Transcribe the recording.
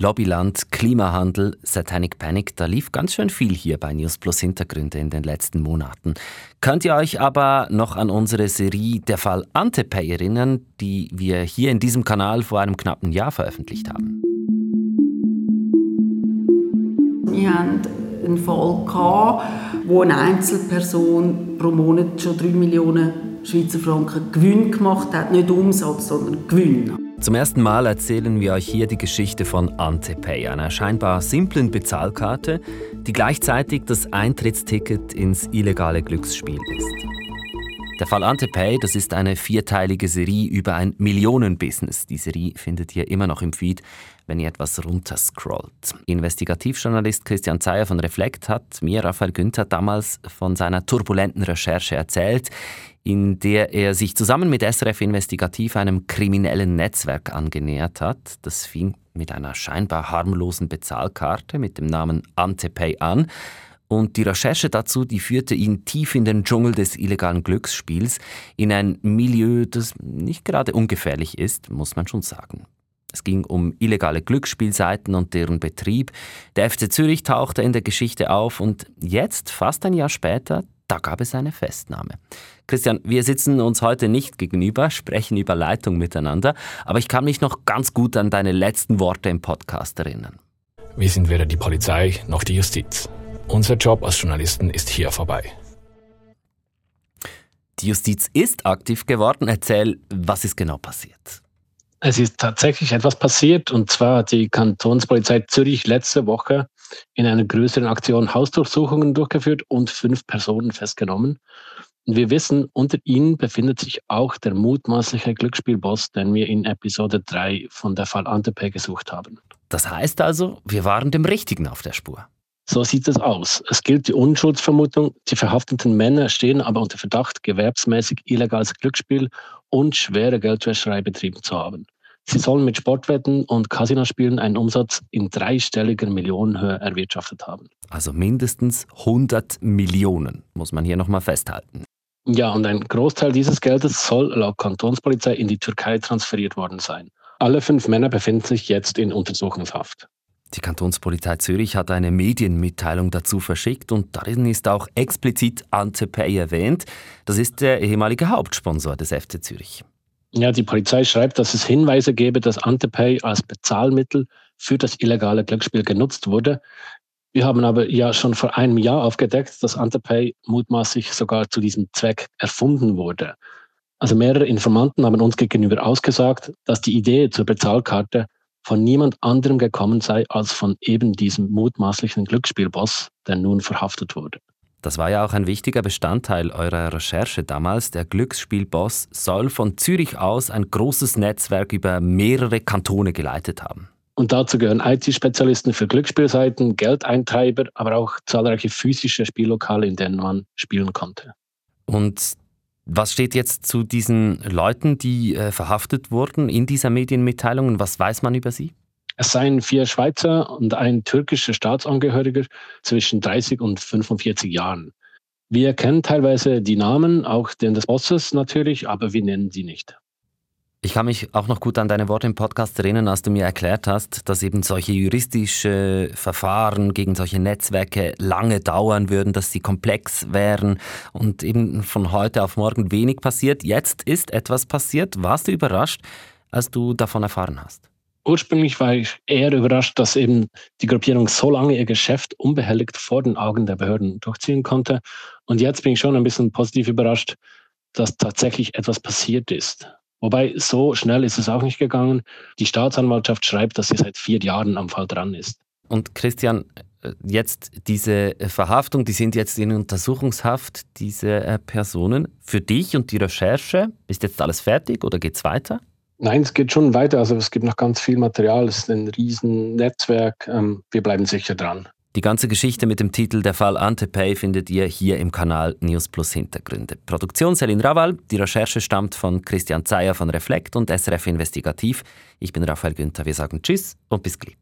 Lobbyland, Klimawandel, Satanic Panic, da lief ganz schön viel hier bei News Plus Hintergründe in den letzten Monaten. Könnt ihr euch aber noch an unsere Serie Der Fall Antepay erinnern, die wir hier in diesem Kanal vor einem knappen Jahr veröffentlicht haben? Wir haben einen Fall, gehabt, wo eine Einzelperson pro Monat schon 3 Millionen Schweizer Franken Gewinn gemacht hat. Nicht Umsatz, sondern Gewinn. Zum ersten Mal erzählen wir euch hier die Geschichte von Antepay, einer scheinbar simplen Bezahlkarte, die gleichzeitig das Eintrittsticket ins illegale Glücksspiel ist. Der Fall Antepay, das ist eine vierteilige Serie über ein Millionenbusiness. Die Serie findet ihr immer noch im Feed, wenn ihr etwas runterscrollt. Investigativjournalist Christian Zeyer von Reflekt hat mir Raphael Günther damals von seiner turbulenten Recherche erzählt, in der er sich zusammen mit SRF Investigativ einem kriminellen Netzwerk angenähert hat. Das fing mit einer scheinbar harmlosen Bezahlkarte mit dem Namen Antepay an. Und die Recherche dazu, die führte ihn tief in den Dschungel des illegalen Glücksspiels, in ein Milieu, das nicht gerade ungefährlich ist, muss man schon sagen. Es ging um illegale Glücksspielseiten und deren Betrieb. Der FC Zürich tauchte in der Geschichte auf und jetzt, fast ein Jahr später, da gab es eine Festnahme. Christian, wir sitzen uns heute nicht gegenüber, sprechen über Leitung miteinander, aber ich kann mich noch ganz gut an deine letzten Worte im Podcast erinnern. Wir sind weder die Polizei noch die Justiz. Unser Job als Journalisten ist hier vorbei. Die Justiz ist aktiv geworden. Erzähl, was ist genau passiert? Es ist tatsächlich etwas passiert und zwar hat die Kantonspolizei Zürich letzte Woche in einer größeren Aktion Hausdurchsuchungen durchgeführt und fünf Personen festgenommen. Und wir wissen, unter ihnen befindet sich auch der mutmaßliche Glücksspielboss, den wir in Episode 3 von der Fall Antepe gesucht haben. Das heißt also, wir waren dem Richtigen auf der Spur. So sieht es aus. Es gilt die Unschuldsvermutung. Die verhafteten Männer stehen aber unter Verdacht, gewerbsmäßig illegales Glücksspiel und schwere Geldwäscherei betrieben zu haben. Sie sollen mit Sportwetten und Casinospielen einen Umsatz in dreistelliger Millionenhöhe erwirtschaftet haben. Also mindestens 100 Millionen, muss man hier nochmal festhalten. Ja, und ein Großteil dieses Geldes soll laut Kantonspolizei in die Türkei transferiert worden sein. Alle fünf Männer befinden sich jetzt in Untersuchungshaft. Die Kantonspolizei Zürich hat eine Medienmitteilung dazu verschickt und darin ist auch explizit Antepay erwähnt. Das ist der ehemalige Hauptsponsor des FC Zürich. Ja, die Polizei schreibt, dass es Hinweise gebe, dass Antepay als Bezahlmittel für das illegale Glücksspiel genutzt wurde. Wir haben aber ja schon vor einem Jahr aufgedeckt, dass Antepay mutmaßlich sogar zu diesem Zweck erfunden wurde. Also mehrere Informanten haben uns gegenüber ausgesagt, dass die Idee zur Bezahlkarte von niemand anderem gekommen sei als von eben diesem mutmaßlichen Glücksspielboss, der nun verhaftet wurde. Das war ja auch ein wichtiger Bestandteil eurer Recherche damals. Der Glücksspielboss soll von Zürich aus ein großes Netzwerk über mehrere Kantone geleitet haben. Und dazu gehören IT-Spezialisten für Glücksspielseiten, Geldeintreiber, aber auch zahlreiche physische Spiellokale, in denen man spielen konnte. Und was steht jetzt zu diesen Leuten, die äh, verhaftet wurden in dieser Medienmitteilung und was weiß man über sie? Es seien vier Schweizer und ein türkischer Staatsangehöriger zwischen 30 und 45 Jahren. Wir kennen teilweise die Namen, auch den des Bosses natürlich, aber wir nennen sie nicht. Ich kann mich auch noch gut an deine Worte im Podcast erinnern, als du mir erklärt hast, dass eben solche juristische Verfahren gegen solche Netzwerke lange dauern würden, dass sie komplex wären und eben von heute auf morgen wenig passiert. Jetzt ist etwas passiert. Warst du überrascht, als du davon erfahren hast? Ursprünglich war ich eher überrascht, dass eben die Gruppierung so lange ihr Geschäft unbehelligt vor den Augen der Behörden durchziehen konnte. Und jetzt bin ich schon ein bisschen positiv überrascht, dass tatsächlich etwas passiert ist. Wobei, so schnell ist es auch nicht gegangen. Die Staatsanwaltschaft schreibt, dass sie seit vier Jahren am Fall dran ist. Und Christian, äh, jetzt diese Verhaftung, die sind jetzt in Untersuchungshaft, diese äh, Personen. Für dich und die Recherche, ist jetzt alles fertig oder geht es weiter? Nein, es geht schon weiter. Also es gibt noch ganz viel Material. Es ist ein riesen Netzwerk. Ähm, wir bleiben sicher dran. Die ganze Geschichte mit dem Titel Der Fall Antepay findet ihr hier im Kanal News Plus Hintergründe. Produktion Selin Rawal, die Recherche stammt von Christian Zeyer von Reflekt und SRF Investigativ. Ich bin Raphael Günther, wir sagen Tschüss und bis gleich.